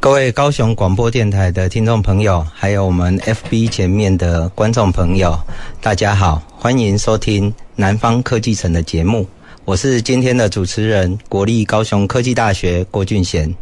各位高雄广播电台的听众朋友，还有我们 FB 前面的观众朋友，大家好，欢迎收听《南方科技城》的节目，我是今天的主持人，国立高雄科技大学郭俊贤。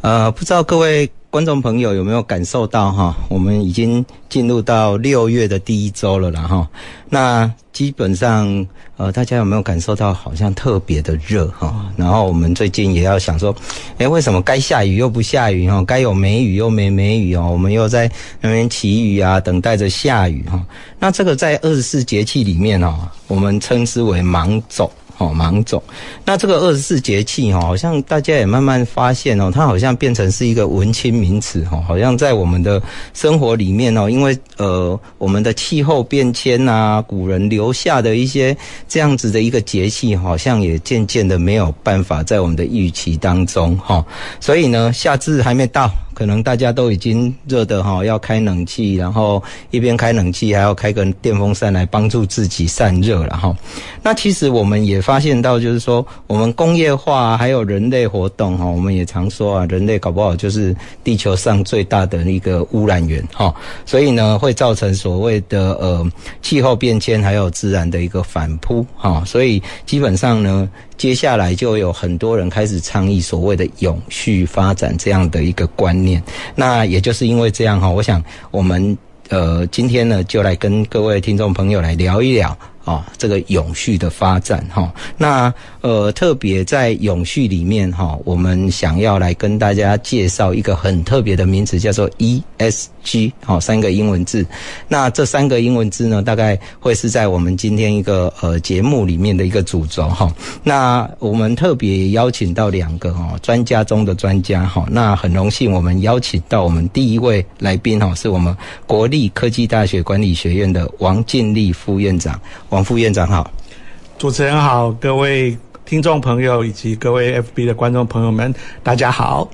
呃，不知道各位。观众朋友有没有感受到哈？我们已经进入到六月的第一周了啦哈。那基本上呃，大家有没有感受到好像特别的热哈？然后我们最近也要想说，诶，为什么该下雨又不下雨哈？该有梅雨又没梅雨哦？我们又在那边祈雨啊，等待着下雨哈。那这个在二十四节气里面哦，我们称之为芒种。哦，芒种，那这个二十四节气哈，好像大家也慢慢发现哦，它好像变成是一个文青名词哈，好像在我们的生活里面哦，因为呃，我们的气候变迁呐，古人留下的一些这样子的一个节气，好像也渐渐的没有办法在我们的预期当中哈，所以呢，夏至还没到。可能大家都已经热的哈，要开冷气，然后一边开冷气还要开个电风扇来帮助自己散热了哈。那其实我们也发现到，就是说我们工业化还有人类活动哈，我们也常说啊，人类搞不好就是地球上最大的一个污染源哈。所以呢，会造成所谓的呃气候变迁，还有自然的一个反扑哈。所以基本上呢。接下来就有很多人开始倡议所谓的永续发展这样的一个观念。那也就是因为这样哈，我想我们呃今天呢就来跟各位听众朋友来聊一聊。啊，这个永续的发展哈，那呃，特别在永续里面哈，我们想要来跟大家介绍一个很特别的名词，叫做 ESG，好，三个英文字。那这三个英文字呢，大概会是在我们今天一个呃节目里面的一个主轴哈。那我们特别邀请到两个哈专家中的专家哈，那很荣幸我们邀请到我们第一位来宾哈，是我们国立科技大学管理学院的王建立副院长。王副院长好，主持人好，各位听众朋友以及各位 FB 的观众朋友们，大家好。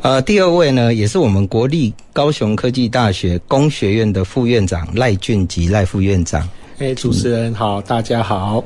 呃，第二位呢，也是我们国立高雄科技大学工学院的副院长赖俊吉赖副院长。哎，主持人好，大家好。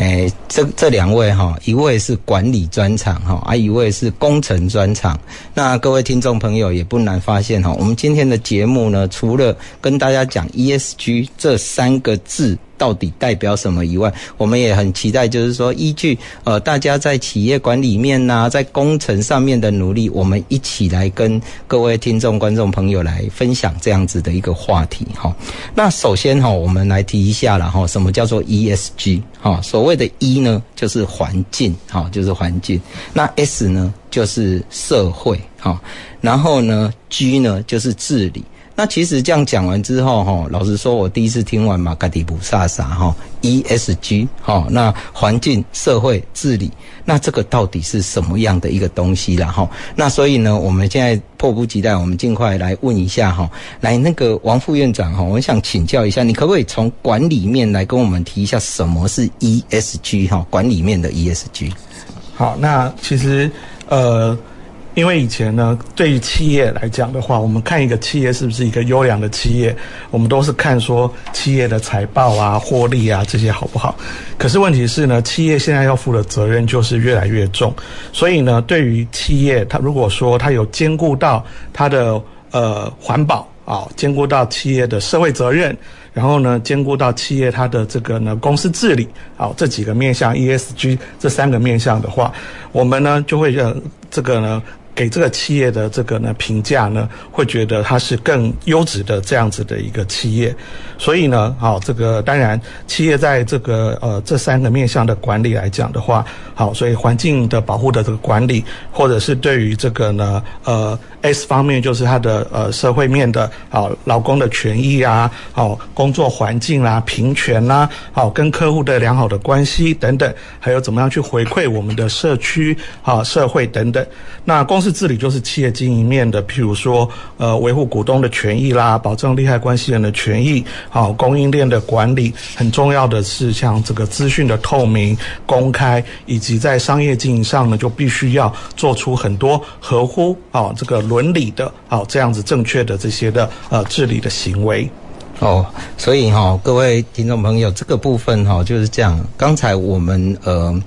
哎，这这两位哈，一位是管理专场哈，啊，一位是工程专场。那各位听众朋友也不难发现哈，我们今天的节目呢，除了跟大家讲 ESG 这三个字。到底代表什么以外，我们也很期待，就是说，依据呃大家在企业管理面呐、在工程上面的努力，我们一起来跟各位听众、观众朋友来分享这样子的一个话题哈。那首先哈，我们来提一下了哈，什么叫做 ESG 哈？所谓的 E 呢，就是环境好，就是环境。那 S 呢，就是社会好。然后呢，G 呢，就是治理。那其实这样讲完之后，哈，老实说，我第一次听完马嘎迪布萨萨哈 ESG 哈，那环境、社会、治理，那这个到底是什么样的一个东西啦？哈？那所以呢，我们现在迫不及待，我们尽快来问一下哈，来那个王副院长哈，我想请教一下，你可不可以从管理面来跟我们提一下什么是 ESG 哈？管理面的 ESG。好，那其实呃。因为以前呢，对于企业来讲的话，我们看一个企业是不是一个优良的企业，我们都是看说企业的财报啊、获利啊这些好不好。可是问题是呢，企业现在要负的责任就是越来越重，所以呢，对于企业，它如果说它有兼顾到它的呃环保啊，兼顾到企业的社会责任，然后呢，兼顾到企业它的这个呢公司治理啊这几个面向 ESG 这三个面向的话，我们呢就会让这个呢。给这个企业的这个呢评价呢，会觉得它是更优质的这样子的一个企业，所以呢，好，这个当然企业在这个呃这三个面向的管理来讲的话，好，所以环境的保护的这个管理，或者是对于这个呢呃 S 方面就是它的呃社会面的，好劳工的权益啊，好工作环境、啊、平权啦、啊，好跟客户的良好的关系等等，还有怎么样去回馈我们的社区、好社会等等，那公司。治理就是企业经营面的，譬如说，呃，维护股东的权益啦，保证利害关系人的权益，好，供应链的管理，很重要的是像这个资讯的透明、公开，以及在商业经营上呢，就必须要做出很多合乎啊这个伦理的啊这样子正确的这些的呃治理的行为。哦，所以哈、各位听众朋友，这个部分哈、就是这样。刚才我们呃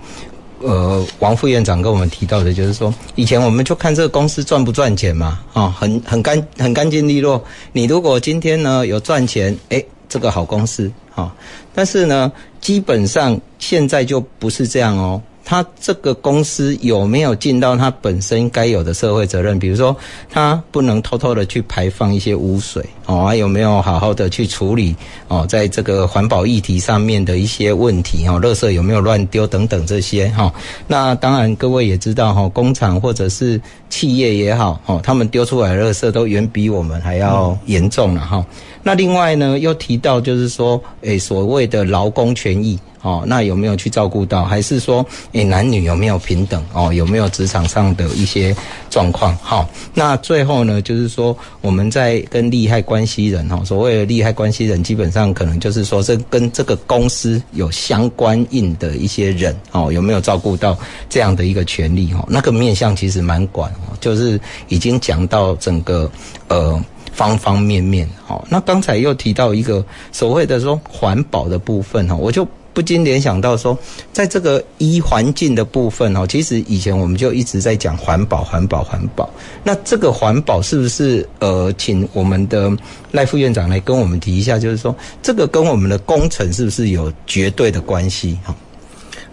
呃王副院长跟我们提到的，就是说以前我们就看这个公司赚不赚钱嘛，啊、很很干很干净利落。你如果今天呢有赚钱，诶，这个好公司啊、但是呢，基本上现在就不是这样哦。他这个公司有没有尽到他本身该有的社会责任？比如说，他不能偷偷的去排放一些污水哦，还有没有好好的去处理哦，在这个环保议题上面的一些问题哦，垃圾有没有乱丢等等这些哈？那当然，各位也知道哈，工厂或者是企业也好哦，他们丢出来的垃圾都远比我们还要严重了哈。那另外呢，又提到就是说，诶，所谓的劳工权益。哦，那有没有去照顾到？还是说，诶，男女有没有平等？哦，有没有职场上的一些状况？好，那最后呢，就是说，我们在跟利害关系人，哈，所谓的利害关系人，基本上可能就是说，这跟这个公司有相关应的一些人，哦，有没有照顾到这样的一个权利？哈，那个面向其实蛮广哦，就是已经讲到整个呃。方方面面，好，那刚才又提到一个所谓的说环保的部分哈，我就不禁联想到说，在这个一环境的部分哦，其实以前我们就一直在讲环保、环保、环保。那这个环保是不是呃，请我们的赖副院长来跟我们提一下，就是说这个跟我们的工程是不是有绝对的关系？哈，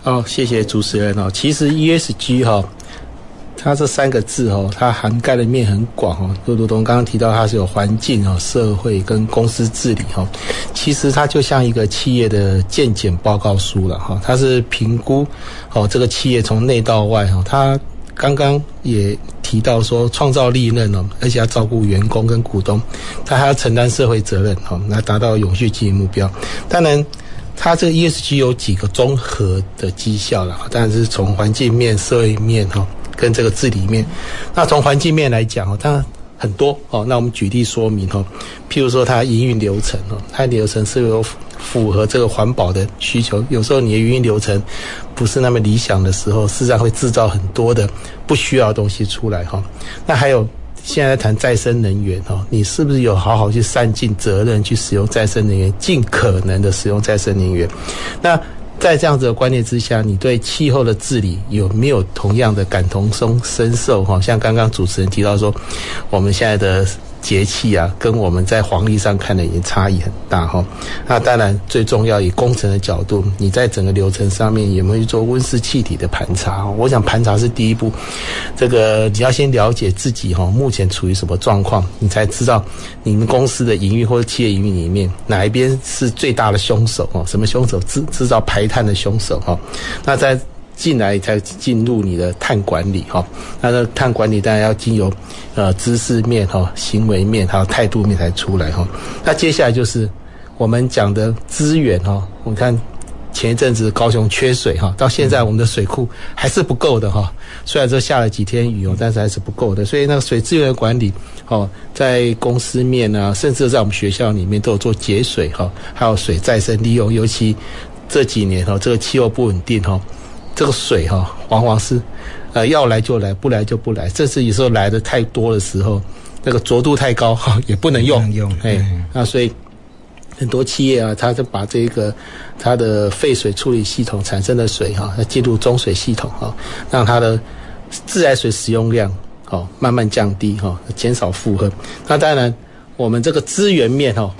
好，谢谢主持人哦，其实 ESG 哈。它这三个字哦，它涵盖的面很广哦。就如同刚刚提到，它是有环境哦、社会跟公司治理哈。其实它就像一个企业的健检报告书了哈。它是评估哦这个企业从内到外哈。它刚刚也提到说，创造利润哦，而且要照顾员工跟股东，它还要承担社会责任哈，来达到永续经营目标。当然，它这个 ESG 有几个综合的绩效了，当然是从环境面、社会面哈。跟这个治理面，那从环境面来讲哦，它很多哦。那我们举例说明哦，譬如说它营运流程哦，它流程是有符合这个环保的需求。有时候你的营运流程不是那么理想的时候，事实上会制造很多的不需要的东西出来哈。那还有现在谈再生能源哦，你是不是有好好去善尽责任去使用再生能源，尽可能的使用再生能源？那在这样子的观念之下，你对气候的治理有没有同样的感同身受？哈，像刚刚主持人提到说，我们现在的。节气啊，跟我们在黄历上看的已经差异很大哈。那当然最重要，以工程的角度，你在整个流程上面有没有做温室气体的盘查？我想盘查是第一步，这个你要先了解自己哈，目前处于什么状况，你才知道你们公司的营运或者企业营运里面哪一边是最大的凶手哦？什么凶手？制制造排碳的凶手哈？那在。进来才进入你的碳管理哈，那这碳管理当然要经由呃知识面哈、行为面还有态度面才出来哈。那接下来就是我们讲的资源哈，我们看前一阵子高雄缺水哈，到现在我们的水库还是不够的哈。虽然说下了几天雨哦，但是还是不够的。所以那个水资源管理哦，在公司面啊，甚至在我们学校里面都有做节水哈，还有水再生利用。尤其这几年哈，这个气候不稳定哈。这个水哈、哦，往往是，呃，要来就来，不来就不来。这是有时候来的太多的时候，那个浊度太高哈，也不能用。能用，哎，那所以很多企业啊，它就把这个它的废水处理系统产生的水哈，要进入中水系统哈，让它的自来水使用量哦慢慢降低哈，减少负荷。那当然，我们这个资源面哈。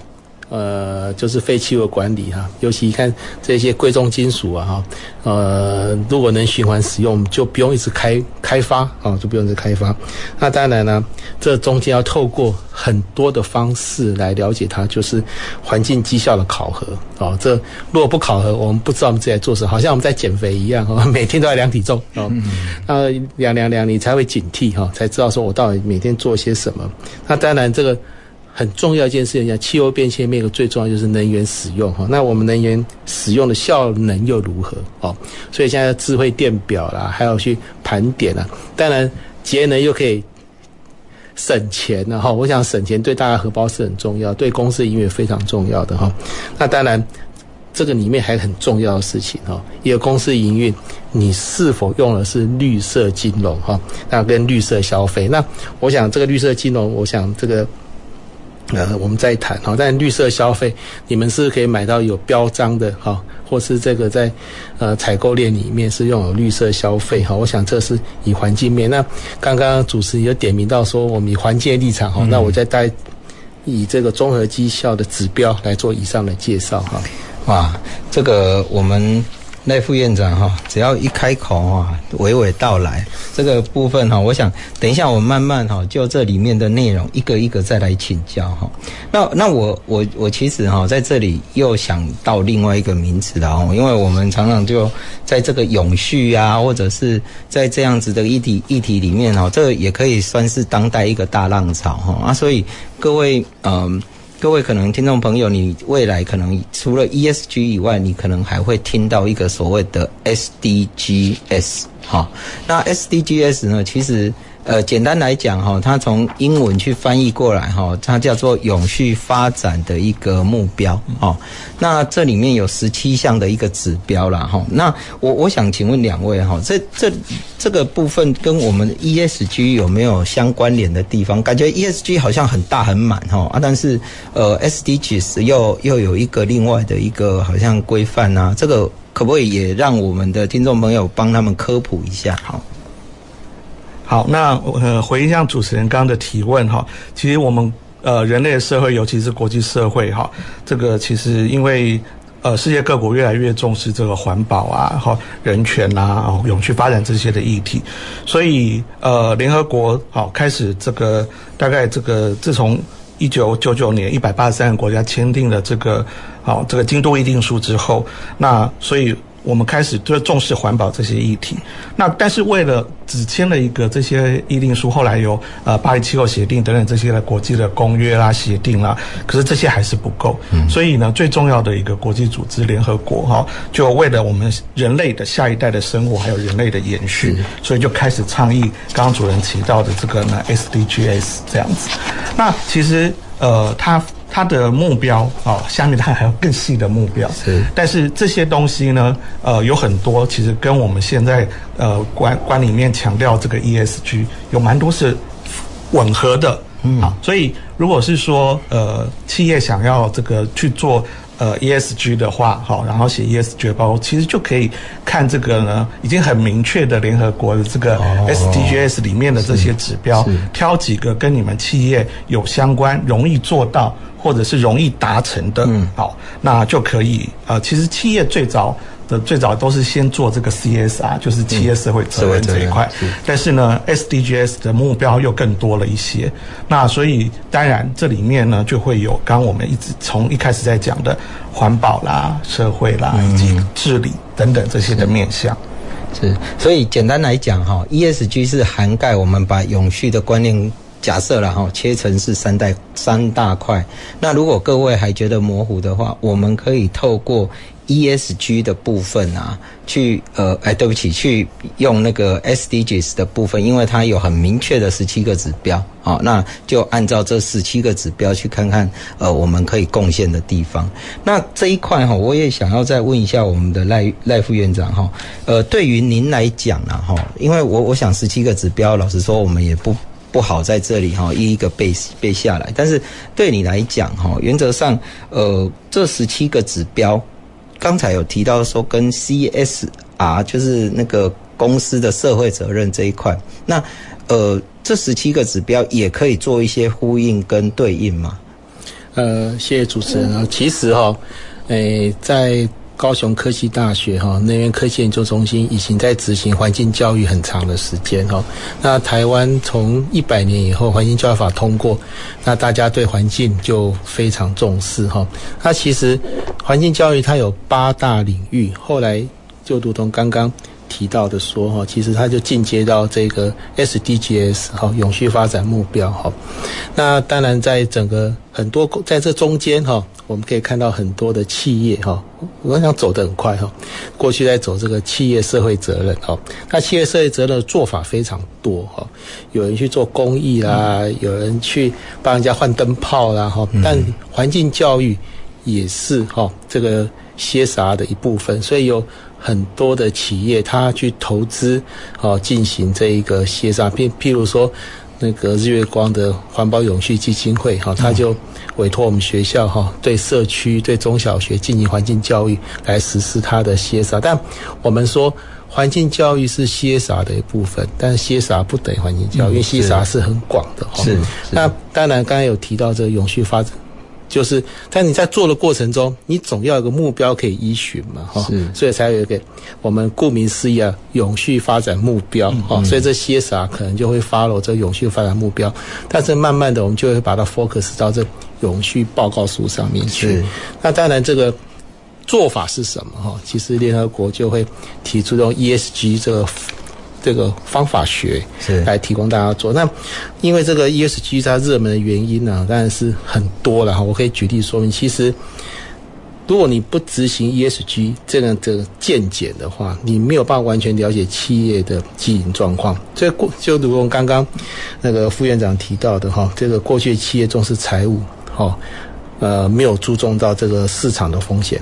呃，就是废弃物管理哈，尤其看这些贵重金属啊哈，呃，如果能循环使用，就不用一直开开发啊，就不用一直开发。那当然呢，这中间要透过很多的方式来了解它，就是环境绩效的考核啊。这如果不考核，我们不知道我们自己在做什么，好像我们在减肥一样哈，每天都要量体重啊，那量量量，你才会警惕哈，才知道说我到底每天做些什么。那当然这个。很重要一件事情，像气候变迁面，个最重要就是能源使用哈。那我们能源使用的效能又如何？哦，所以现在智慧电表啦，还要去盘点啊。当然，节能又可以省钱了哈。我想省钱对大家荷包是很重要，对公司营运非常重要的哈。那当然。这个里面还很重要的事情哈，一个公司营运，你是否用的是绿色金融哈？那跟绿色消费，那我想这个绿色金融，我想这个呃，我们再谈哈。但绿色消费，你们是可以买到有标章的哈，或是这个在呃采购链里面是用有绿色消费哈。我想这是以环境面。那刚刚主持人有点名到说，我们以环境的立场哈，那我再带以这个综合绩效的指标来做以上的介绍哈。哇，这个我们赖副院长哈，只要一开口啊，娓娓道来这个部分哈，我想等一下我慢慢哈，就这里面的内容一个一个再来请教哈。那那我我我其实哈，在这里又想到另外一个名词了哦，因为我们常常就在这个永续啊，或者是在这样子的议题议题里面哈，这也可以算是当代一个大浪潮哈啊，所以各位嗯。各位可能听众朋友，你未来可能除了 ESG 以外，你可能还会听到一个所谓的 SDGs 哈。那 SDGs 呢，其实。呃，简单来讲哈，它从英文去翻译过来哈，它叫做永续发展的一个目标哦。那这里面有十七项的一个指标啦哈。那我我想请问两位哈，这这这个部分跟我们 ESG 有没有相关联的地方？感觉 ESG 好像很大很满哈啊，但是呃 SDGs 又又有一个另外的一个好像规范啊，这个可不可以也让我们的听众朋友帮他们科普一下？好。好，那呃，回应一下主持人刚刚的提问哈，其实我们呃人类社会，尤其是国际社会哈，这个其实因为呃世界各国越来越重视这个环保啊，哈人权呐啊，哦永续发展这些的议题，所以呃联合国好开始这个大概这个自从一九九九年一百八十三个国家签订了这个好这个京都议定书之后，那所以。我们开始就重视环保这些议题，那但是为了只签了一个这些议定书，后来有呃巴黎气候协定等等这些的国际的公约啦、协定啦，可是这些还是不够。嗯，所以呢，最重要的一个国际组织联合国哈，就为了我们人类的下一代的生活还有人类的延续，所以就开始倡议刚刚主任提到的这个呢 SDGs 这样子。那其实呃，它。它的目标啊，下面它还有更细的目标。是，但是这些东西呢，呃，有很多其实跟我们现在呃管管里面强调这个 ESG 有蛮多是吻合的。嗯，好，所以如果是说呃企业想要这个去做。呃，ESG 的话，好，然后写 ESG 包，其实就可以看这个呢，已经很明确的联合国的这个 SDGs 里面的这些指标，挑几个跟你们企业有相关、容易做到或者是容易达成的，嗯，好，那就可以。呃，其实企业最早的。最早都是先做这个 CSR，就是企业社会责任这一块。嗯、但是呢，SDGs 的目标又更多了一些。那所以当然这里面呢，就会有刚刚我们一直从一开始在讲的环保啦、社会啦以及治理等等这些的面向。是，是，所以简单来讲哈，ESG 是涵盖我们把永续的观念假设了哈，切成是三代三大块。那如果各位还觉得模糊的话，我们可以透过。ESG 的部分啊，去呃，哎，对不起，去用那个 SDGs 的部分，因为它有很明确的十七个指标，好，那就按照这十七个指标去看看，呃，我们可以贡献的地方。那这一块哈，我也想要再问一下我们的赖赖副院长哈，呃，对于您来讲啊哈，因为我我想十七个指标，老实说我们也不不好在这里哈一一个背背下来，但是对你来讲哈，原则上呃这十七个指标。刚才有提到说跟 CSR 就是那个公司的社会责任这一块，那呃这十七个指标也可以做一些呼应跟对应吗？呃，谢谢主持人啊，其实哈，诶在。高雄科技大学哈能源科技研究中心已经在执行环境教育很长的时间哈。那台湾从一百年以后环境教育法通过，那大家对环境就非常重视哈。那其实环境教育它有八大领域，后来就如同刚刚。提到的说哈，其实它就进阶到这个 SDGs 哈，永续发展目标哈。那当然，在整个很多在这中间哈，我们可以看到很多的企业哈，我想走得很快哈。过去在走这个企业社会责任哈，那企业社会责任的做法非常多哈，有人去做公益啦，有人去帮人家换灯泡啦哈，但环境教育也是哈这个 CSR 的一部分，所以有。很多的企业，他去投资，哦，进行这一个 CSR，譬譬如说，那个日月光的环保永续基金会，哈，他就委托我们学校，哈，对社区、对中小学进行环境教育，来实施他的 CSR。但我们说，环境教育是 CSR 的一部分，但是 CSR 不等于环境教育，因为 CSR 是很广的，哈。是。那当然，刚才有提到这个永续发展。就是，但你在做的过程中，你总要有个目标可以依循嘛，哈，所以才有一个我们顾名思义啊，永续发展目标，哈、嗯，所以这 CSR 可能就会 follow 这永续发展目标，但是慢慢的我们就会把它 focus 到这永续报告书上面去。那当然这个做法是什么？哈，其实联合国就会提出用 ESG 这个。这个方法学是来提供大家做。那因为这个 ESG 它热门的原因呢，当然是很多了哈。我可以举例说明，其实如果你不执行 ESG 这样的见解的话，你没有办法完全了解企业的经营状况。所以过就如同刚刚那个副院长提到的哈，这个过去企业重视财务，哈，呃，没有注重到这个市场的风险。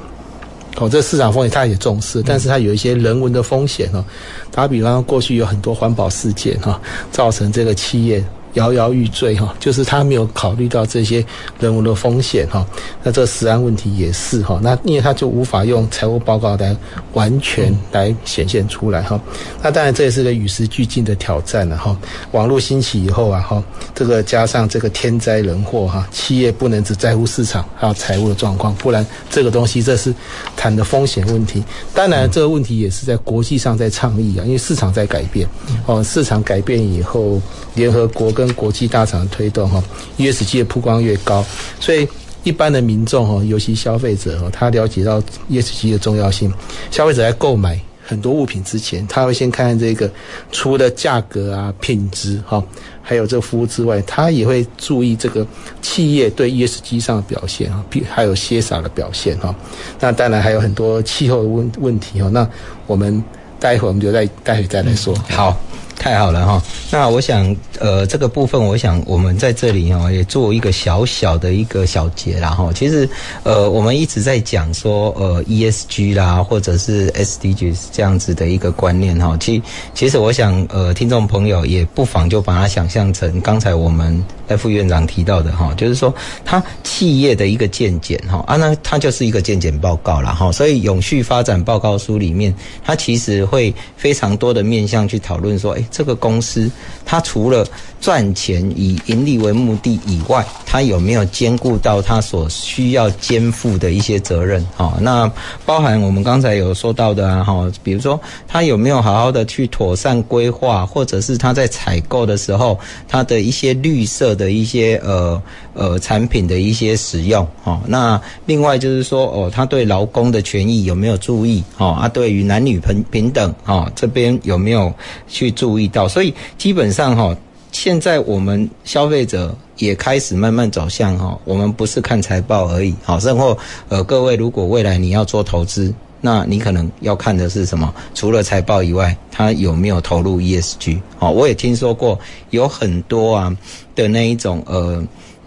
哦，这市场风险他也重视，但是他有一些人文的风险哦。打比方，过去有很多环保事件哈，造成这个企业。摇摇欲坠哈，就是他没有考虑到这些人文的风险哈。那这个食安问题也是哈。那因为他就无法用财务报告来完全来显现出来哈。那当然这也是个与时俱进的挑战了哈。网络兴起以后啊哈，这个加上这个天灾人祸哈，企业不能只在乎市场还有财务的状况，不然这个东西这是谈的风险问题。当然这个问题也是在国际上在倡议啊，因为市场在改变哦，市场改变以后，联合国跟国际大厂的推动哈，ESG 的曝光越高，所以一般的民众哈，尤其消费者哈，他了解到 ESG 的重要性。消费者在购买很多物品之前，他会先看看这个除了价格啊、品质哈，还有这服务之外，他也会注意这个企业对 ESG 上的表现啊，还有 CSR 的表现哈。那当然还有很多气候的问问题哈。那我们待会我们就再待会再来说。好。太好了哈，那我想，呃，这个部分，我想我们在这里哈，也做一个小小的一个小结啦哈。其实，呃，我们一直在讲说，呃，ESG 啦，或者是 SDGs 这样子的一个观念哈。其其实，我想，呃，听众朋友也不妨就把它想象成刚才我们副院长提到的哈，就是说，它企业的一个见解哈啊，那它就是一个见解报告啦哈。所以，永续发展报告书里面，它其实会非常多的面向去讨论说，哎。这个公司，它除了赚钱以盈利为目的以外，它有没有兼顾到它所需要肩负的一些责任？哈，那包含我们刚才有说到的啊，哈，比如说它有没有好好的去妥善规划，或者是它在采购的时候，它的一些绿色的一些呃呃产品的一些使用，哈，那另外就是说哦，它对劳工的权益有没有注意？哈，啊，对于男女平平等，哈，这边有没有去注意？到，所以基本上哈，现在我们消费者也开始慢慢走向哈，我们不是看财报而已，好，然后呃，各位如果未来你要做投资，那你可能要看的是什么？除了财报以外，他有没有投入 ESG？好，我也听说过有很多啊的那一种呃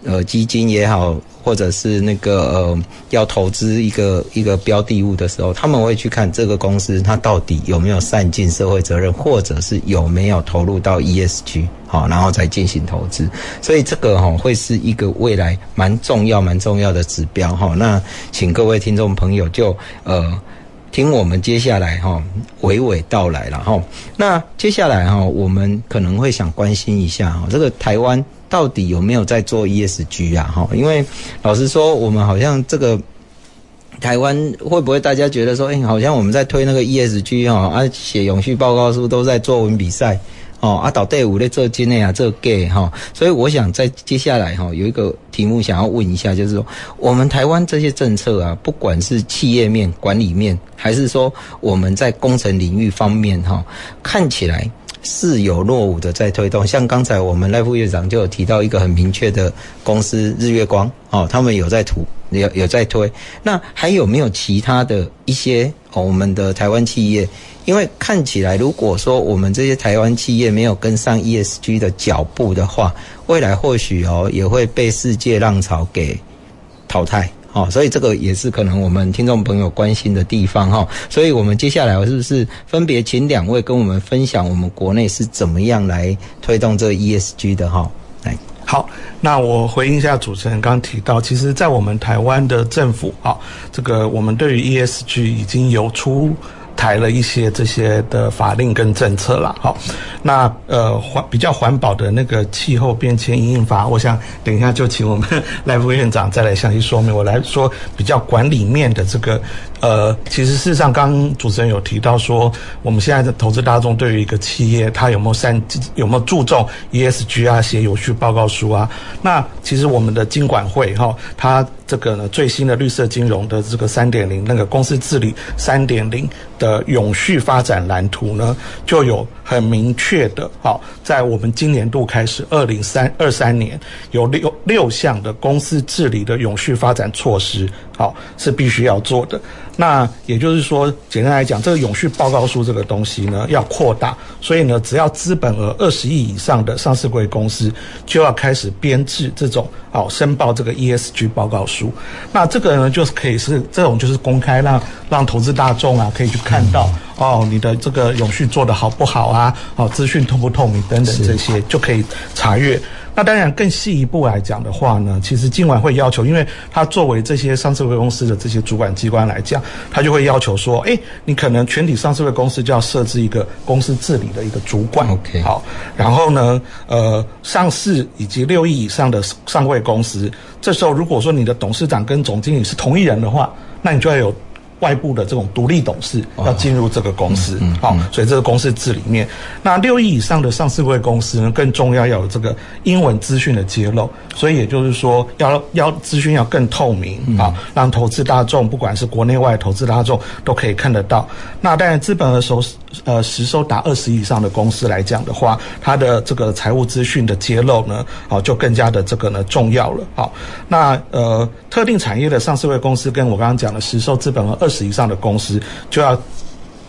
呃基金也好。或者是那个呃，要投资一个一个标的物的时候，他们会去看这个公司它到底有没有善尽社会责任，或者是有没有投入到 ESG，好，然后再进行投资。所以这个哈会是一个未来蛮重要蛮重要的指标哈。那请各位听众朋友就呃听我们接下来哈娓娓道来了哈。那接下来哈我们可能会想关心一下哈这个台湾。到底有没有在做 ESG 啊？哈，因为老实说，我们好像这个台湾会不会大家觉得说，哎，好像我们在推那个 ESG 哈，啊，写永续报告书都在作文比赛哦，啊，导队伍咧做真的啊，做假哈。所以我想在接下来哈，有一个题目想要问一下，就是说我们台湾这些政策啊，不管是企业面、管理面，还是说我们在工程领域方面哈，看起来。似有若无的在推动，像刚才我们赖副院长就有提到一个很明确的公司日月光哦，他们有在图有有在推。那还有没有其他的一些哦，我们的台湾企业？因为看起来，如果说我们这些台湾企业没有跟上 ESG 的脚步的话，未来或许哦也会被世界浪潮给淘汰。哦，所以这个也是可能我们听众朋友关心的地方哈。所以我们接下来是不是分别请两位跟我们分享我们国内是怎么样来推动这个 ESG 的哈？来，好，那我回应一下主持人刚提到，其实，在我们台湾的政府啊，这个我们对于 ESG 已经有出。台了一些这些的法令跟政策了，好，那呃环比较环保的那个气候变迁因应法，我想等一下就请我们 赖副院长再来详细说明。我来说比较管理面的这个，呃，其实事实上刚主持人有提到说，我们现在的投资大众对于一个企业，它有没有三有没有注重 ESG 啊，写永续报告书啊？那其实我们的金管会哈，它这个呢最新的绿色金融的这个三点零那个公司治理三点零。的永续发展蓝图呢，就有很明确的，好，在我们今年度开始，二零三二三年有六六项的公司治理的永续发展措施，好，是必须要做的。那也就是说，简单来讲，这个永续报告书这个东西呢，要扩大，所以呢，只要资本额二十亿以上的上市柜公司，就要开始编制这种，好，申报这个 ESG 报告书。那这个呢，就是可以是这种，就是公开让让投资大众啊，可以去看到哦，你的这个永续做得好不好啊？哦，资讯透不透明等等这些，就可以查阅。那当然，更细一步来讲的话呢，其实今晚会要求，因为他作为这些上市柜公司的这些主管机关来讲，他就会要求说，哎，你可能全体上市柜公司就要设置一个公司治理的一个主管。OK，好，然后呢，呃，上市以及六亿以上的上柜公司，这时候如果说你的董事长跟总经理是同一人的话，那你就要有。外部的这种独立董事要进入这个公司，好，所以这个公司治里面，那六亿以上的上市会公司呢，更重要要有这个英文资讯的揭露，所以也就是说要要资讯要更透明啊，让投资大众不管是国内外投资大众都可以看得到。那当然资本额收呃实收达二十以上的公司来讲的话，它的这个财务资讯的揭露呢，好就更加的这个呢重要了。好，那呃特定产业的上市位公司跟我刚刚讲的实收资本额二十以上的公司就要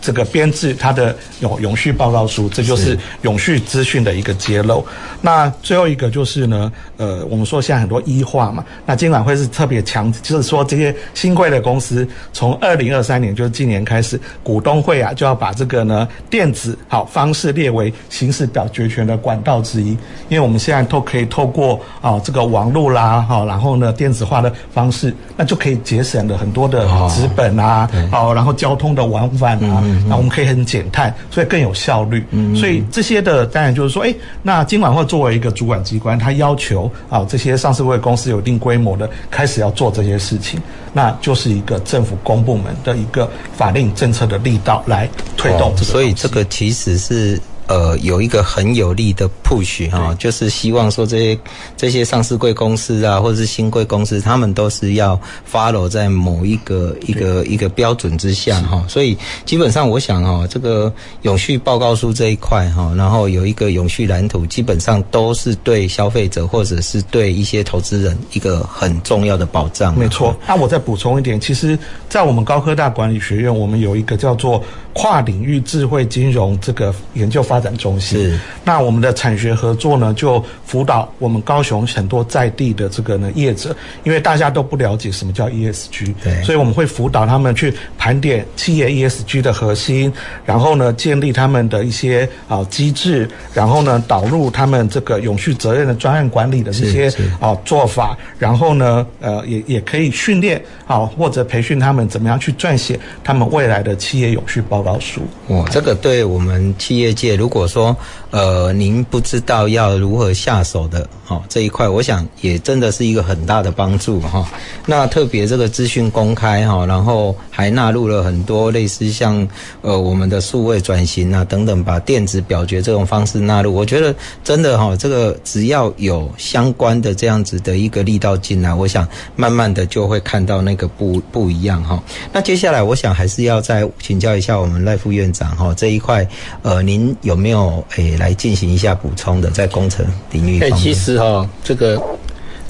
这个编制它的永永续报告书，这就是永续资讯的一个揭露。那最后一个就是呢，呃，我们说现在很多医化嘛，那监管会是特别强，就是说这些新贵的公司，从二零二三年就是今年开始，股东会啊就要把这个呢电子好方式列为行使表决权的管道之一，因为我们现在都可以透过啊这个网络啦，哈，然后呢电子化的方式，那就可以节省了很多的纸本啊，好，然后交通的往返啊。那我们可以很减碳，所以更有效率。所以这些的当然就是说，哎，那金管会作为一个主管机关，他要求啊这些上市会公司有一定规模的开始要做这些事情，那就是一个政府公部门的一个法令政策的力道来推动这个。所以这个其实是。呃，有一个很有力的 push 哈，就是希望说这些这些上市贵公司啊，或者是新贵公司，他们都是要 follow 在某一个一个一个标准之下哈。所以基本上我想哈，这个永续报告书这一块哈，然后有一个永续蓝图，基本上都是对消费者或者是对一些投资人一个很重要的保障。没错。那我再补充一点，其实，在我们高科大管理学院，我们有一个叫做跨领域智慧金融这个研究发展中心，是。那我们的产学合作呢，就辅导我们高雄很多在地的这个呢业者，因为大家都不了解什么叫 ESG，对，所以我们会辅导他们去盘点企业 ESG 的核心，然后呢建立他们的一些啊机制，然后呢导入他们这个永续责任的专案管理的这些啊做法，然后呢呃也也可以训练啊或者培训他们怎么样去撰写他们未来的企业永续报。告书，哇，这个对我们企业界，如果说呃您不知道要如何下手的哈，这一块我想也真的是一个很大的帮助哈。那特别这个资讯公开哈，然后还纳入了很多类似像呃我们的数位转型啊等等，把电子表决这种方式纳入，我觉得真的哈，这个只要有相关的这样子的一个力道进来，我想慢慢的就会看到那个不不一样哈。那接下来我想还是要再请教一下我们赖副院长哈，这一块呃您有没有诶进行一下补充的在工程领域方面？其实哈，这个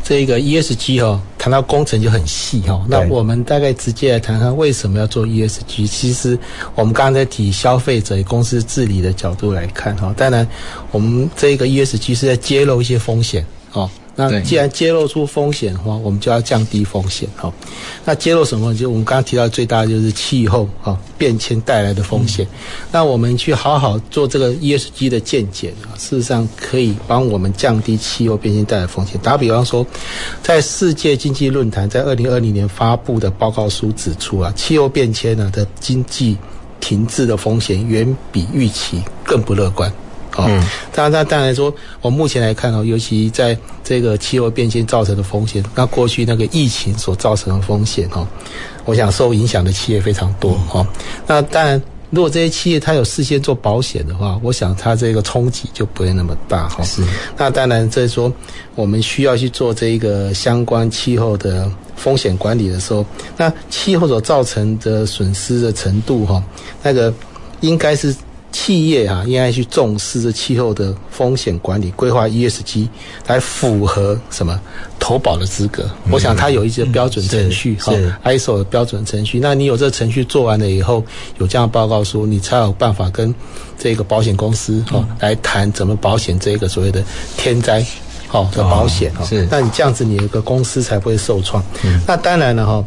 这个 ESG 哈，谈到工程就很细哈。那我们大概直接来谈谈为什么要做 ESG。其实我们刚才提消费者公司治理的角度来看哈，当然我们这个 ESG 是在揭露一些风险哦。那既然揭露出风险的话，我们就要降低风险哈。那揭露什么？就我们刚刚提到最大的就是气候哈变迁带来的风险。那我们去好好做这个 ESG 的见解啊，事实上可以帮我们降低气候变迁带来的风险。打比方说，在世界经济论坛在二零二零年发布的报告书指出啊，气候变迁呢的经济停滞的风险远比预期更不乐观。哦，当然，那当然说，我目前来看哦，尤其在这个气候变迁造成的风险，那过去那个疫情所造成的风险哦，我想受影响的企业非常多哈。那当然，如果这些企业它有事先做保险的话，我想它这个冲击就不会那么大哈。是。那当然，这是说我们需要去做这一个相关气候的风险管理的时候，那气候所造成的损失的程度哈，那个应该是。企业啊，应该去重视这气候的风险管理，规划 ESG 来符合什么投保的资格。嗯、我想它有一些标准程序，哈、嗯、，ISO 的标准程序。那你有这个程序做完了以后，有这样报告书，你才有办法跟这个保险公司哈来谈怎么保险这个所谓的天灾好的保险哈。是，那你这样子，你有个公司才不会受创。嗯、那当然了哈。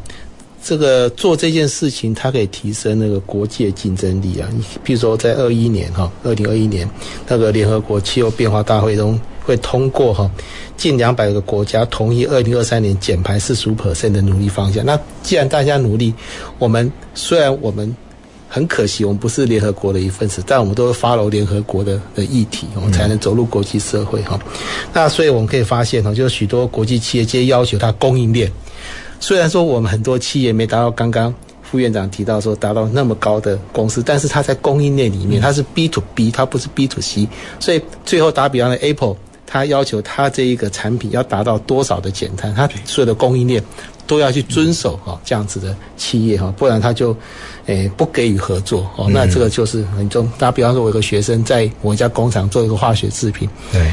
这个做这件事情，它可以提升那个国际的竞争力啊。你比如说，在二一年哈，二零二一年那个联合国气候变化大会中会通过哈，近两百个国家同意二零二三年减排四十五 percent 的努力方向。那既然大家努力，我们虽然我们很可惜，我们不是联合国的一份子，但我们都会 follow 联合国的的议题，我们才能走入国际社会哈。那所以我们可以发现哈，就是许多国际企业皆要求它供应链。虽然说我们很多企业没达到刚刚副院长提到说达到那么高的公司，但是它在供应链里面，它是 B to B，它不是 B to C，所以最后打比方的 Apple，它要求它这一个产品要达到多少的减碳，它所有的供应链都要去遵守哈这样子的企业哈，不然它就诶不给予合作哦，那这个就是很重。打比方说，我有个学生在我一家工厂做一个化学制品，对，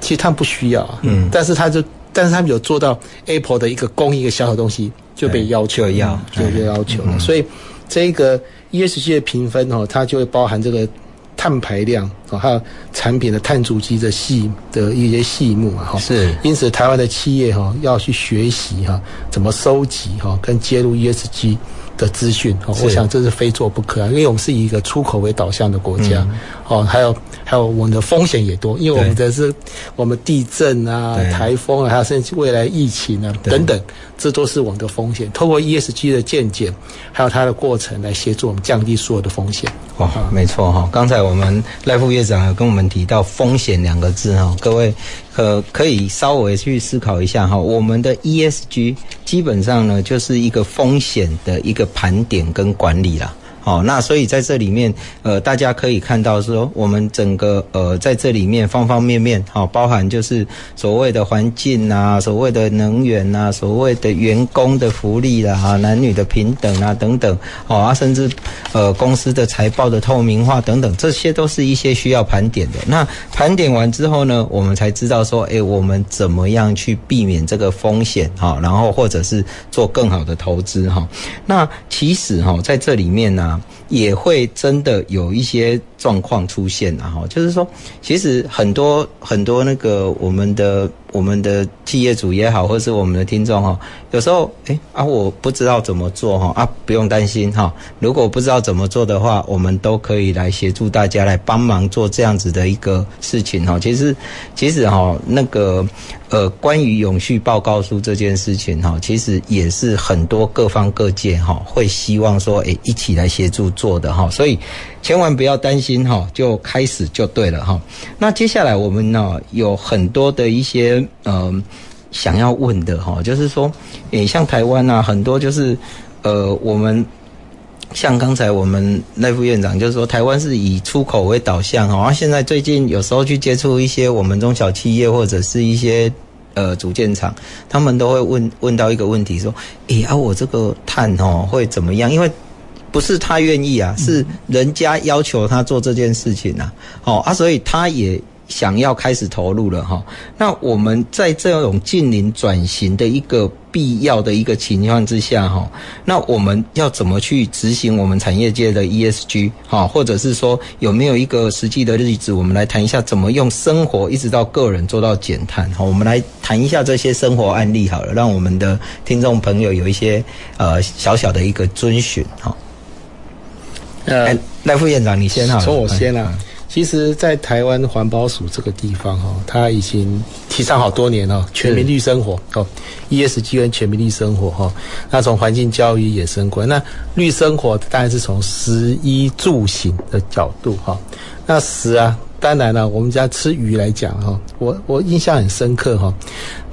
其实他不需要，嗯，但是他就。但是他们有做到 Apple 的一个供应一个小小东西就被要求就要就被要求了，所以这个 ESG 的评分哦，它就会包含这个碳排量啊，还有产品的碳足迹的细的一些细目啊哈。是，因此台湾的企业哈要去学习哈怎么收集哈跟接入 ESG 的资讯哦，我想这是非做不可啊，因为我们是以一个出口为导向的国家哦，还有。还有我们的风险也多，因为我们的是我们地震啊、台风啊，还有甚至未来疫情啊等等，这都是我们的风险。透过 ESG 的见解，还有它的过程来协助我们降低所有的风险。哇，没错哈！刚才我们赖副院长有跟我们提到“风险”两个字哈，各位可可以稍微去思考一下哈。我们的 ESG 基本上呢，就是一个风险的一个盘点跟管理啦。好，那所以在这里面，呃，大家可以看到说，我们整个呃，在这里面方方面面，好，包含就是所谓的环境啊，所谓的能源啊，所谓的员工的福利啦，哈，男女的平等啊，等等，好啊，甚至呃，公司的财报的透明化等等，这些都是一些需要盘点的。那盘点完之后呢，我们才知道说，诶，我们怎么样去避免这个风险，哈，然后或者是做更好的投资，哈。那其实哈，在这里面呢。也会真的有一些状况出现，然后就是说，其实很多很多那个我们的。我们的企业主也好，或是我们的听众哈，有时候哎啊，我不知道怎么做哈啊，不用担心哈。如果不知道怎么做的话，我们都可以来协助大家来帮忙做这样子的一个事情哈。其实其实哈，那个呃，关于永续报告书这件事情哈，其实也是很多各方各界哈会希望说哎一起来协助做的哈。所以千万不要担心哈，就开始就对了哈。那接下来我们呢有很多的一些呃想要问的哈，就是说，诶，像台湾啊，很多就是呃我们像刚才我们赖副院长就是说，台湾是以出口为导向哈，啊，现在最近有时候去接触一些我们中小企业或者是一些呃组件厂，他们都会问问到一个问题说，诶啊我这个碳哦会怎么样？因为不是他愿意啊，是人家要求他做这件事情啊，哦啊，所以他也想要开始投入了哈。那我们在这种近零转型的一个必要的一个情况之下哈，那我们要怎么去执行我们产业界的 ESG 哈，或者是说有没有一个实际的例子，我们来谈一下怎么用生活一直到个人做到减碳哈。我们来谈一下这些生活案例好了，让我们的听众朋友有一些呃小小的一个遵循哈。呃，赖副院长，你先哈。从我先啊。其实，在台湾环保署这个地方哈，他已经提倡好多年了，全民绿生活哦，ESG 跟全民绿生活哈。那从环境教育衍生过，那绿生活当然是从食衣住行的角度哈。那食啊，当然了，我们家吃鱼来讲哈，我我印象很深刻哈。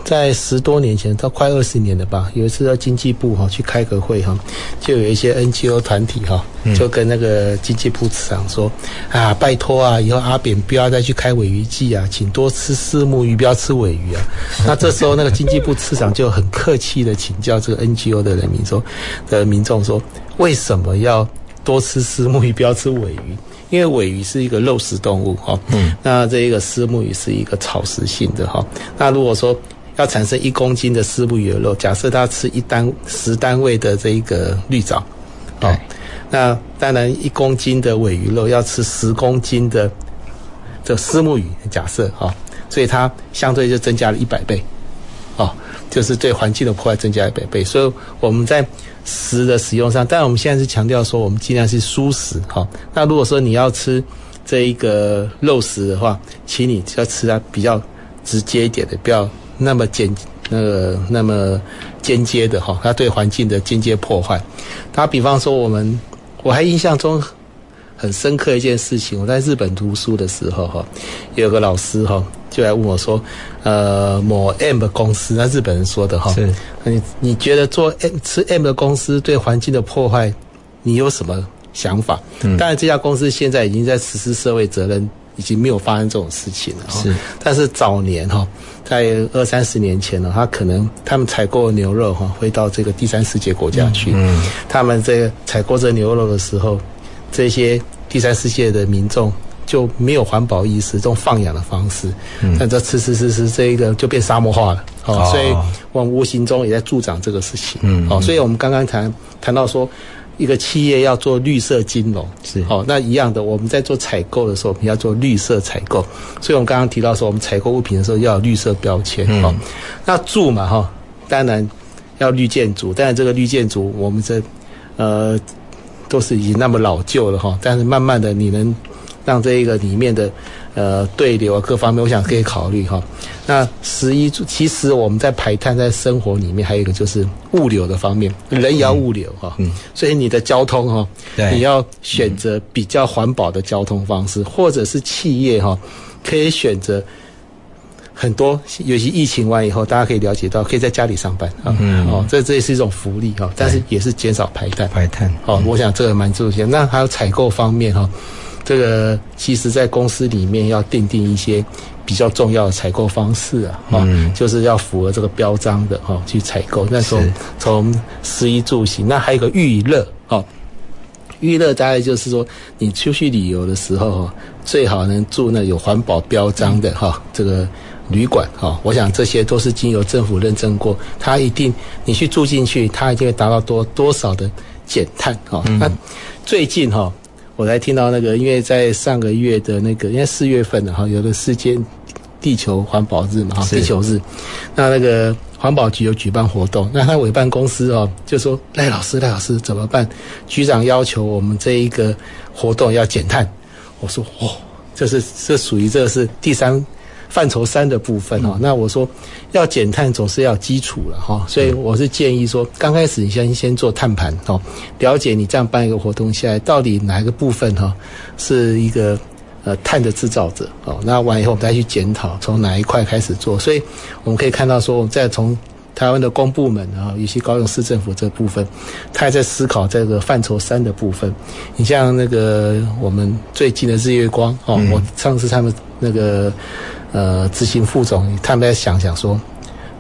在十多年前，到快二十年了吧。有一次到经济部哈去开个会哈，就有一些 NGO 团体哈，就跟那个经济部次长说：“啊，拜托啊，以后阿扁不要再去开尾鱼季啊，请多吃虱目鱼，不要吃尾鱼啊。”那这时候那个经济部次长就很客气的请教这个 NGO 的人民说：“的民众说，为什么要多吃虱目鱼，不要吃尾鱼？因为尾鱼是一个肉食动物哈，嗯，那这一个虱目鱼是一个草食性的哈。那如果说要产生一公斤的虱目鱼的肉，假设他吃一单十单位的这一个绿藻，哦，那当然一公斤的尾鱼肉要吃十公斤的这虱目鱼，假设哈，所以它相对就增加了一百倍，哦，就是对环境的破坏增加一百倍。所以我们在食的使用上，当然我们现在是强调说我们尽量是蔬食，哈。那如果说你要吃这一个肉食的话，请你要吃它比较直接一点的，不要。那么间那个那么间接的哈，它对环境的间接破坏。打比方说，我们我还印象中很深刻一件事情，我在日本读书的时候哈，有个老师哈就来问我说，呃，某 M 的公司，那日本人说的哈，是，你你觉得做 M 吃 M 的公司对环境的破坏，你有什么想法？嗯，当然这家公司现在已经在实施社会责任。已经没有发生这种事情了哈，是。但是早年哈，在二三十年前呢，他可能他们采购牛肉哈，会到这个第三世界国家去。嗯。他们这个采购这牛肉的时候，这些第三世界的民众就没有环保意识，这种放养的方式。嗯。那这吃吃吃吃，这一个就变沙漠化了。哦。所以我们无形中也在助长这个事情。嗯。哦，所以我们刚刚谈谈到说。一个企业要做绿色金融是好，那一样的，我们在做采购的时候，我们要做绿色采购。所以，我们刚刚提到说，我们采购物品的时候要有绿色标签。好、嗯，那住嘛哈，当然要绿建筑。但是，这个绿建筑，我们这呃都是已经那么老旧了哈。但是，慢慢的，你能让这一个里面的。呃，对流啊，各方面，我想可以考虑哈。那十一住，其实我们在排碳，在生活里面还有一个就是物流的方面，人也要物流哈。嗯。所以你的交通哈，对，你要选择比较环保的交通方式，或者是企业哈，可以选择很多，尤其疫情完以后，大家可以了解到，可以在家里上班啊。嗯。哦，这这也是一种福利哈，但是也是减少排碳。排碳。哦，我想这个蛮重要。那还有采购方面哈。这个其实，在公司里面要订定一些比较重要的采购方式啊，哈、嗯，就是要符合这个标章的哈，去采购。那从从食衣住行，那还有个娱乐，哈，娱乐大概就是说，你出去旅游的时候，最好能住那有环保标章的哈，这个旅馆，哈，我想这些都是经由政府认证过，它一定你去住进去，它一定会达到多多少的减碳，哈、嗯。那最近哈。我才听到那个，因为在上个月的那个，因为四月份的哈，有个世界地球环保日嘛，哈，地球日，那那个环保局有举办活动，那他委办公司哦，就说赖老师，赖老师怎么办？局长要求我们这一个活动要减碳，我说哦，这是这属于这个是第三范畴三的部分哈、嗯。那我说要减碳总是要基础了哈，所以我是建议说，刚开始你先先做碳盘哦，了解你这样办一个活动下来，到底哪一个部分哈是一个呃碳的制造者哦。那完以后我们再去检讨从哪一块开始做，所以我们可以看到说，我们再从。台湾的公部门啊，尤其高雄市政府这部分，他还在思考这个范畴三的部分。你像那个我们最近的日月光哦，嗯、我上次他们那个呃执行副总，他们在想想说，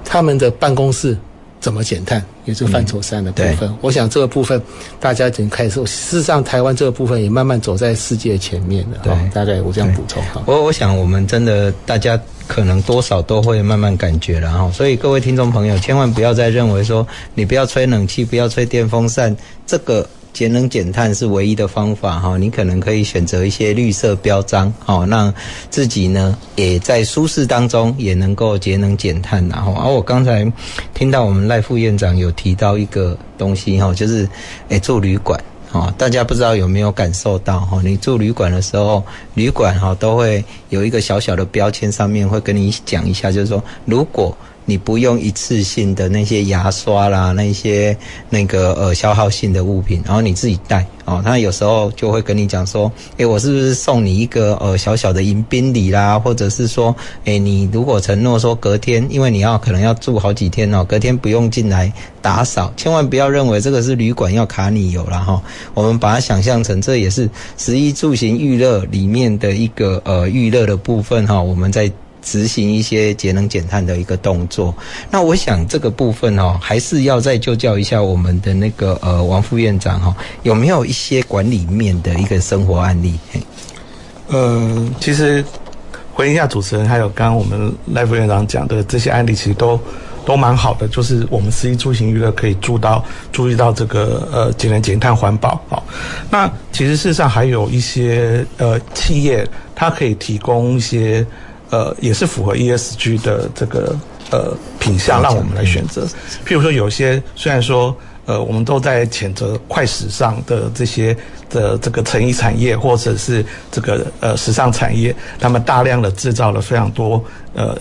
他们的办公室怎么减碳，也是范畴三的部分。嗯、我想这个部分大家已经开始。事实上，台湾这个部分也慢慢走在世界前面了。对，大概我这样补充哈。我我想我们真的大家。可能多少都会慢慢感觉了哈，所以各位听众朋友，千万不要再认为说你不要吹冷气，不要吹电风扇，这个节能减碳是唯一的方法哈。你可能可以选择一些绿色标章，好，让自己呢也在舒适当中也能够节能减碳然后。而我刚才听到我们赖副院长有提到一个东西哈，就是诶住旅馆。哦，大家不知道有没有感受到哈？你住旅馆的时候，旅馆哈都会有一个小小的标签，上面会跟你讲一下，就是说如果。你不用一次性的那些牙刷啦，那些那个呃消耗性的物品，然后你自己带哦。他有时候就会跟你讲说，诶，我是不是送你一个呃小小的迎宾礼啦？或者是说，诶，你如果承诺说隔天，因为你要可能要住好几天哦，隔天不用进来打扫，千万不要认为这个是旅馆要卡你油了哈。我们把它想象成这也是食衣住行娱乐里面的一个呃娱乐的部分哈。我们在。执行一些节能减碳的一个动作，那我想这个部分哦，还是要再就教一下我们的那个呃王副院长哈，有没有一些管理面的一个生活案例？呃，其实回应一下主持人，还有刚刚我们赖副院长讲的这些案例，其实都都蛮好的，就是我们食衣住行娱乐可以注到注意到这个呃节能减碳环保。好，那其实事实上还有一些呃企业，它可以提供一些。呃，也是符合 ESG 的这个呃品相，让我们来选择。譬如说，有些虽然说呃，我们都在谴责快时尚的这些的这个成衣产业，或者是这个呃时尚产业，他们大量的制造了非常多呃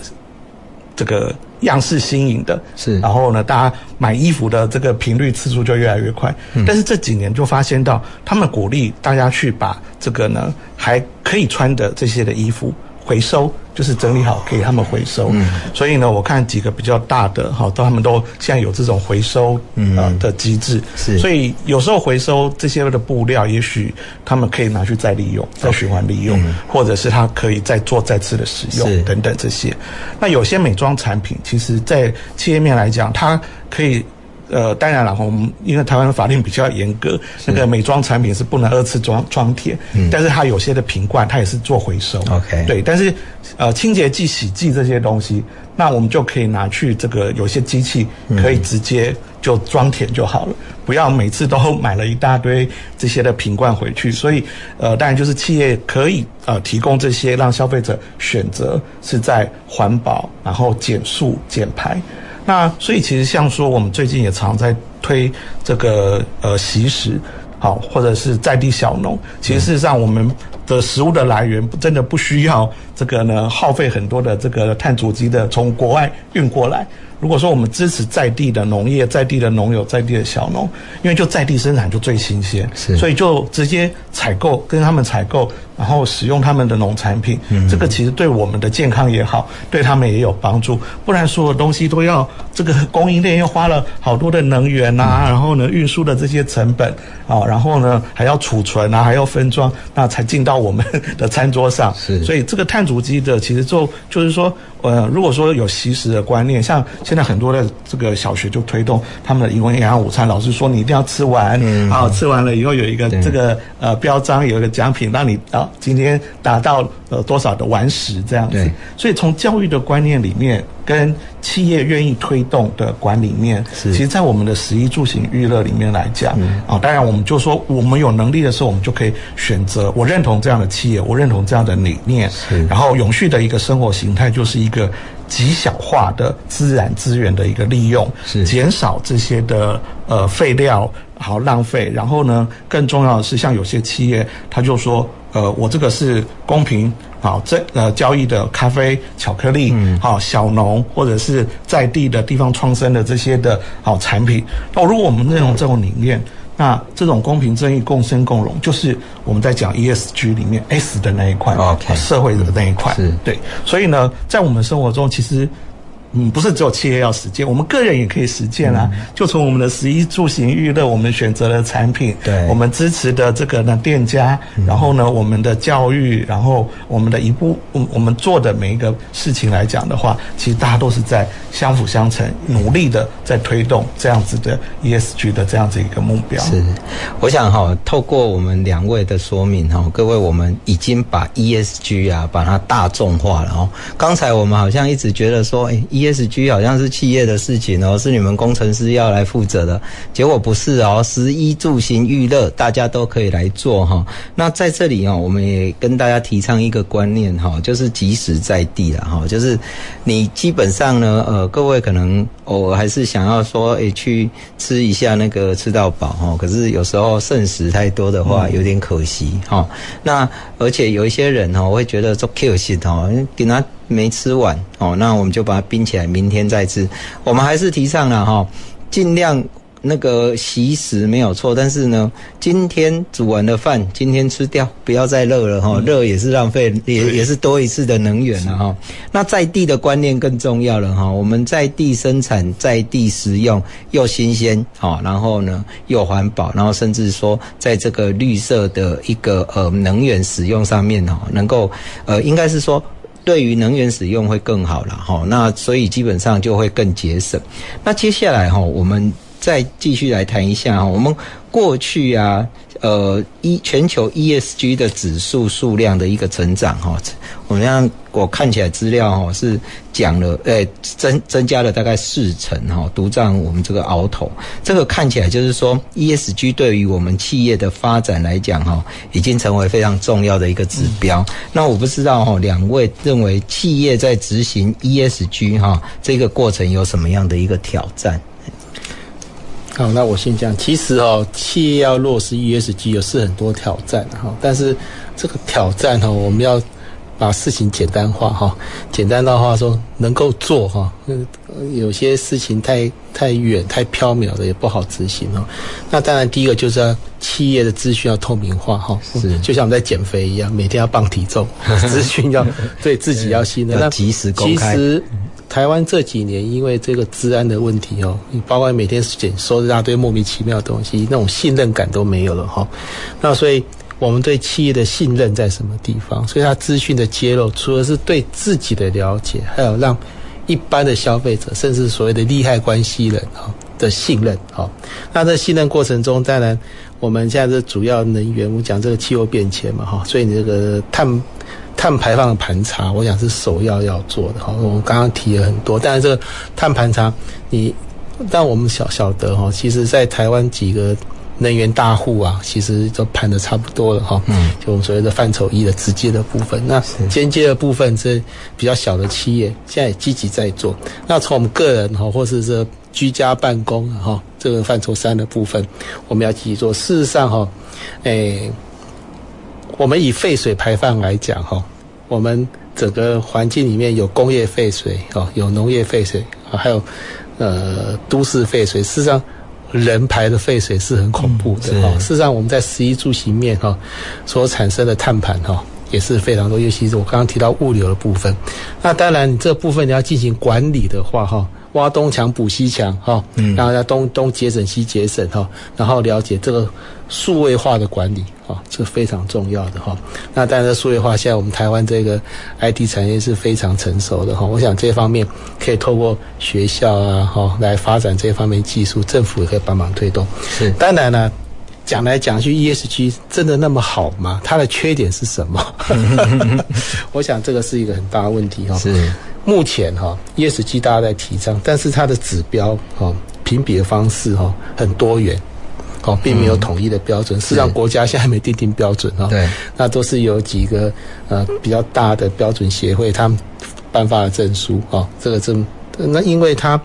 这个样式新颖的，是。然后呢，大家买衣服的这个频率次数就越来越快。嗯。但是这几年就发现到，他们鼓励大家去把这个呢还可以穿的这些的衣服回收。就是整理好给他们回收，嗯，所以呢，我看几个比较大的哈，都他们都现在有这种回收呃的机制，是，所以有时候回收这些的布料，也许他们可以拿去再利用、再循环利用，或者是他可以再做再次的使用等等这些。那有些美妆产品，其实在企业面来讲，它可以。呃，当然了，我们因为台湾的法令比较严格，那个美妆产品是不能二次装装填，嗯，但是它有些的瓶罐它也是做回收，OK，对，但是呃，清洁剂、洗剂这些东西，那我们就可以拿去这个有些机器可以直接就装填就好了，嗯，不要每次都买了一大堆这些的瓶罐回去。所以呃，当然就是企业可以呃提供这些，让消费者选择是在环保，然后减速减排。那所以其实像说，我们最近也常在推这个呃习食，好或者是在地小农。其实事实上，我们的食物的来源真的不需要这个呢耗费很多的这个碳足迹的从国外运过来。如果说我们支持在地的农业、在地的农友、在地的小农，因为就在地生产就最新鲜，所以就直接采购跟他们采购，然后使用他们的农产品，嗯，这个其实对我们的健康也好，对他们也有帮助。不然所有东西都要这个供应链又花了好多的能源呐、啊嗯，然后呢运输的这些成本啊，然后呢还要储存啊，还要分装，那才进到我们的餐桌上。是，所以这个碳足迹的其实就就是说。呃，如果说有惜食的观念，像现在很多的这个小学就推动他们的营养午餐，老师说你一定要吃完，嗯，然后吃完了以后有一个这个呃标章，有一个奖品，让你啊今天达到呃多少的完食这样子。所以从教育的观念里面，跟企业愿意推动的管理面，是，其实在我们的食衣住行娱乐里面来讲，嗯，啊，当然我们就说我们有能力的时候，我们就可以选择。我认同这样的企业，我认同这样的理念，是，然后永续的一个生活形态就是一个极小化的自然资源的一个利用，是。减少这些的呃废料，好浪费。然后呢，更重要的是，像有些企业，他就说，呃，我这个是公平好这呃交易的咖啡、巧克力，嗯，好小农或者是在地的地方创生的这些的好产品。那如果我们认同这种理念。那这种公平正义、共生共荣，就是我们在讲 ESG 里面 S 的那一块社会的那一块，是对。所以呢，在我们生活中，其实。嗯，不是只有企业要实践，我们个人也可以实践啊。嗯、就从我们的十一住行娱乐，我们选择的产品，对，我们支持的这个呢店家，嗯、然后呢我们的教育，然后我们的一步，我我们做的每一个事情来讲的话，其实大家都是在相辅相成，努力的在推动这样子的 ESG 的这样子一个目标。是，我想哈，透过我们两位的说明哈，各位我们已经把 ESG 啊把它大众化了哦。刚才我们好像一直觉得说，哎。ESG 好像是企业的事情哦，是你们工程师要来负责的。结果不是哦，十一住行娱乐大家都可以来做哈。那在这里哦，我们也跟大家提倡一个观念哈，就是即时在地了哈。就是你基本上呢，呃，各位可能偶尔还是想要说，诶，去吃一下那个吃到饱哈。可是有时候剩食太多的话，有点可惜哈。那而且有一些人哈，会觉得做 Q 系统给他。没吃完哦，那我们就把它冰起来，明天再吃。我们还是提倡了哈，尽量那个习食没有错，但是呢，今天煮完的饭今天吃掉，不要再热了哈，热也是浪费，也也是多一次的能源了哈。那在地的观念更重要了哈，我们在地生产，在地食用，又新鲜好，然后呢又环保，然后甚至说在这个绿色的一个呃能源使用上面哈，能够呃应该是说。对于能源使用会更好了哈，那所以基本上就会更节省。那接下来哈，我们再继续来谈一下哈，我们过去啊。呃，一全球 ESG 的指数数量的一个成长哈，我们让我看起来资料哈是讲了，诶增增加了大概四成哈，独占我们这个鳌头。这个看起来就是说 ESG 对于我们企业的发展来讲哈，已经成为非常重要的一个指标。嗯、那我不知道哈，两位认为企业在执行 ESG 哈这个过程有什么样的一个挑战？好，那我先讲。其实哦，企业要落实 ESG 有是很多挑战哈。但是这个挑战哈，我们要把事情简单化哈。简单的话说，能够做哈。有些事情太太远、太飘渺的也不好执行哦。那当然，第一个就是要企业的资讯要透明化哈。是，就像我们在减肥一样，每天要磅体重，资讯要对自己要信任，要及时公开。其实台湾这几年因为这个治安的问题哦，你包括每天检收一大堆莫名其妙的东西，那种信任感都没有了哈。那所以我们对企业的信任在什么地方？所以它资讯的揭露，除了是对自己的了解，还有让一般的消费者，甚至所谓的利害关系人哈的信任哈。那在信任过程中，当然我们现在的主要能源，我们讲这个气候变迁嘛哈，所以你这个碳。碳排放的盘查，我想是首要要做的哈。我们刚刚提了很多，但是这个碳盘查，你但我们晓晓得哈，其实，在台湾几个能源大户啊，其实都盘的差不多了哈。嗯，就我们所谓的范畴一的直接的部分，那间接的部分是比较小的企业，现在也积极在做。那从我们个人哈，或是这居家办公哈，这个范畴三的部分，我们要积极做。事实上哈，诶。我们以废水排放来讲，哈，我们整个环境里面有工业废水，哈，有农业废水，还有呃都市废水。事实上，人排的废水是很恐怖的，哈。事实上，我们在十一住行面，哈，所产生的碳盘，哈，也是非常多。尤其是我刚刚提到物流的部分，那当然，你这部分你要进行管理的话，哈。挖东墙补西墙，哈，然后要东东节省西节省，哈，然后了解这个数位化的管理，哈，这非常重要的哈。那当然，数位化现在我们台湾这个 IT 产业是非常成熟的哈。我想这方面可以透过学校啊，哈，来发展这方面技术，政府也可以帮忙推动。是，当然呢，讲来讲去，ESG 真的那么好吗？它的缺点是什么？我想这个是一个很大的问题哈。是。目前哈，ESG 大家在提倡，但是它的指标哈评比的方式哈很多元，哦，并没有统一的标准。事实上，国家现在还没定定标准哈。对，那都是有几个呃比较大的标准协会，他们颁发了证书啊，这个证那因为它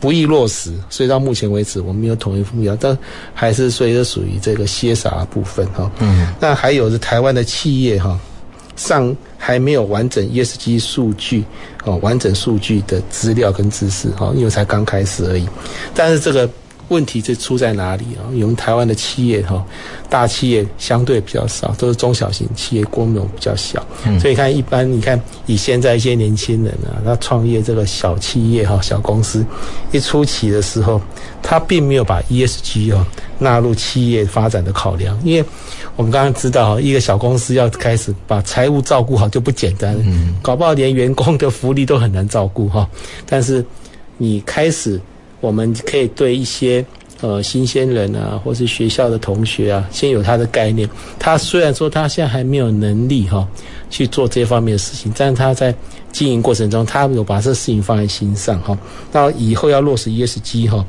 不易落实，所以到目前为止我们没有统一目标，但还是所以是属于这个 CSR 部分哈。嗯，那还有是台湾的企业哈，上还没有完整 ESG 数据哦，完整数据的资料跟知识哈，因为才刚开始而已，但是这个。问题是出在哪里啊？我们台湾的企业哈，大企业相对比较少，都是中小型企业，规模比较小。嗯、所以看一般，你看以现在一些年轻人啊，他创业这个小企业哈，小公司一初期的时候，他并没有把 ESG 哦纳入企业发展的考量，因为我们刚刚知道哈，一个小公司要开始把财务照顾好就不简单，嗯，搞不好连员工的福利都很难照顾哈。但是你开始。我们可以对一些呃新鲜人啊，或是学校的同学啊，先有他的概念。他虽然说他现在还没有能力哈、哦、去做这方面的事情，但是他在经营过程中，他有把这事情放在心上哈。到、哦、以后要落实 ESG 哈、哦，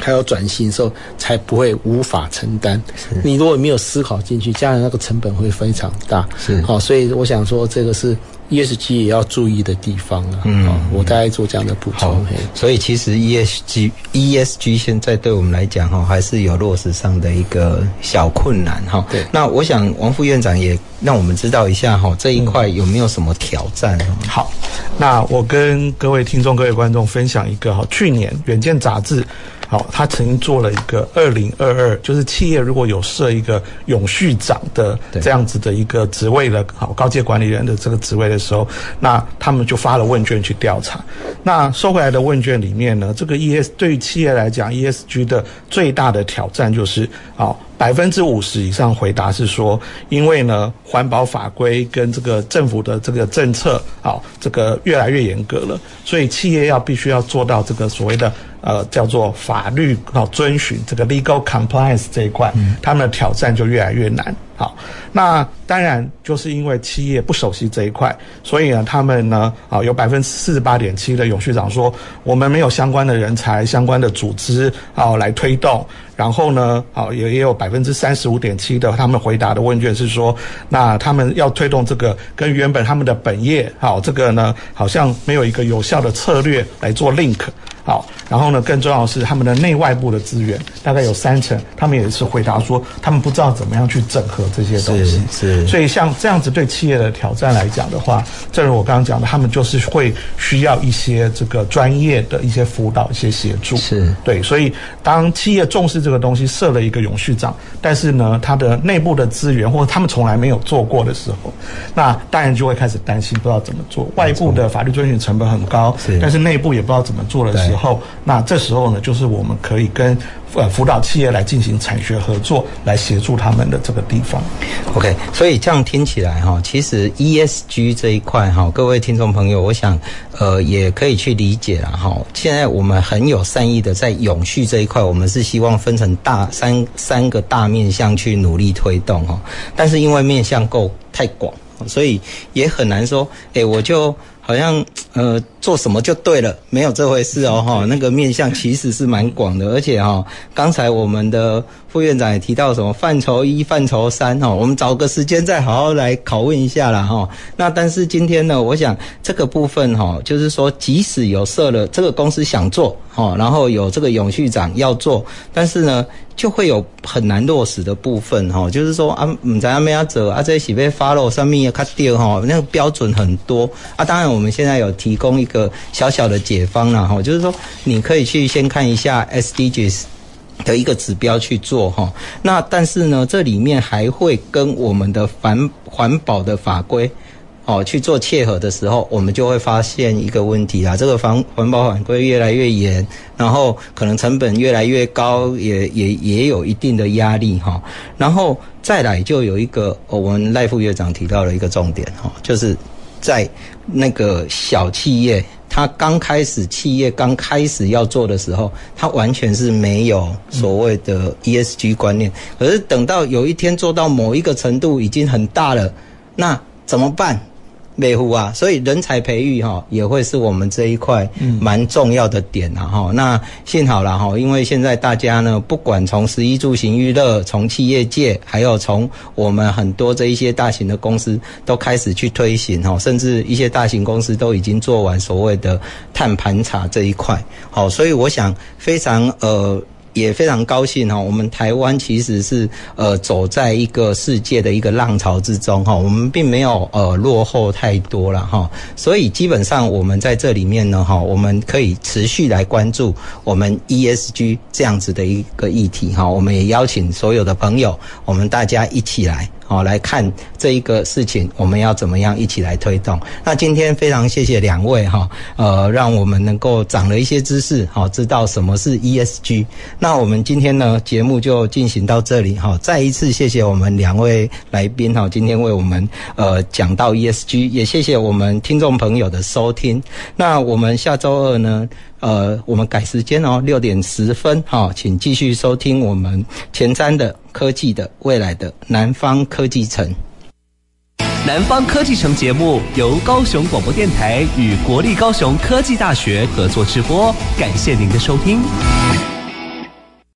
还有转型的时候，才不会无法承担。你如果没有思考进去，将来那个成本会非常大。是好、哦，所以我想说，这个是。ESG 也要注意的地方啊，嗯，我大概做这样的补充。所以其实 ESG ESG 现在对我们来讲哈，还是有落实上的一个小困难哈。对，那我想王副院长也让我们知道一下哈，这一块有没有什么挑战？好，那我跟各位听众、各位观众分享一个哈，去年《远见》杂志。好，他曾经做了一个二零二二，就是企业如果有设一个永续长的这样子的一个职位的，好高阶管理人的这个职位的时候，那他们就发了问卷去调查。那收回来的问卷里面呢，这个 ES 对于企业来讲，ESG 的最大的挑战就是，好百分之五十以上回答是说，因为呢环保法规跟这个政府的这个政策，好这个越来越严格了，所以企业要必须要做到这个所谓的。呃，叫做法律要遵循这个 legal compliance 这一块，嗯，他们的挑战就越来越难。好，那当然就是因为企业不熟悉这一块，所以呢，他们呢，啊，有百分之四十八点七的永续长说，我们没有相关的人才、相关的组织啊来推动。然后呢，啊，也也有百分之三十五点七的他们回答的问卷是说，那他们要推动这个跟原本他们的本业，好，这个呢，好像没有一个有效的策略来做 link。好，然后呢，更重要的是他们的内外部的资源，大概有三成，他们也是回答说，他们不知道怎么样去整合这些东西。是，是，所以像这样子对企业的挑战来讲的话，正如我刚刚讲的，他们就是会需要一些这个专业的一些辅导、一些协助。是对，所以当企业重视这个东西，设了一个永续长，但是呢，他的内部的资源或者他们从来没有做过的时候，那当然就会开始担心，不知道怎么做。外部的法律遵循成本很高，是，但是内部也不知道怎么做的时候。后，那这时候呢，就是我们可以跟呃辅导企业来进行产学合作，来协助他们的这个地方。OK，所以这样听起来哈，其实 ESG 这一块哈，各位听众朋友，我想呃也可以去理解了哈。现在我们很有善意的在永续这一块，我们是希望分成大三三个大面向去努力推动哈，但是因为面向够太广，所以也很难说，哎，我就好像呃。做什么就对了，没有这回事哦，哈，那个面向其实是蛮广的，而且哈，刚才我们的副院长也提到什么范畴一、范畴三，哈，我们找个时间再好好来拷问一下啦，哈。那但是今天呢，我想这个部分哈，就是说，即使有设了这个公司想做，哈，然后有这个永续长要做，但是呢，就会有很难落实的部分，哈，就是说啊，唔知阿咩要走啊，这些被 follow 上面也卡掉哈，那个标准很多啊。当然，我我们现在有提供一个小小的解方了哈，就是说你可以去先看一下 SDGs 的一个指标去做哈。那但是呢，这里面还会跟我们的环环保的法规哦去做切合的时候，我们就会发现一个问题啊，这个环环保法规越来越严，然后可能成本越来越高，也也也有一定的压力哈。然后再来就有一个我们赖副院长提到了一个重点哈，就是在那个小企业。他刚开始，企业刚开始要做的时候，他完全是没有所谓的 ESG 观念。可是等到有一天做到某一个程度已经很大了，那怎么办？美湖啊，所以人才培育哈也会是我们这一块蛮重要的点啊哈。那幸好了哈，因为现在大家呢，不管从十一住行娱乐，从企业界，还有从我们很多这一些大型的公司，都开始去推行哈，甚至一些大型公司都已经做完所谓的碳盘查这一块。好，所以我想非常呃。也非常高兴哈，我们台湾其实是呃走在一个世界的一个浪潮之中哈，我们并没有呃落后太多了哈，所以基本上我们在这里面呢哈，我们可以持续来关注我们 ESG 这样子的一个议题哈，我们也邀请所有的朋友，我们大家一起来。好，来看这一个事情，我们要怎么样一起来推动？那今天非常谢谢两位哈，呃，让我们能够长了一些知识，好，知道什么是 ESG。那我们今天呢，节目就进行到这里哈。再一次谢谢我们两位来宾哈，今天为我们呃讲到 ESG，也谢谢我们听众朋友的收听。那我们下周二呢？呃，我们改时间哦，六点十分哈、哦，请继续收听我们前瞻的科技的未来的南方科技城。南方科技城节目由高雄广播电台与国立高雄科技大学合作直播，感谢您的收听。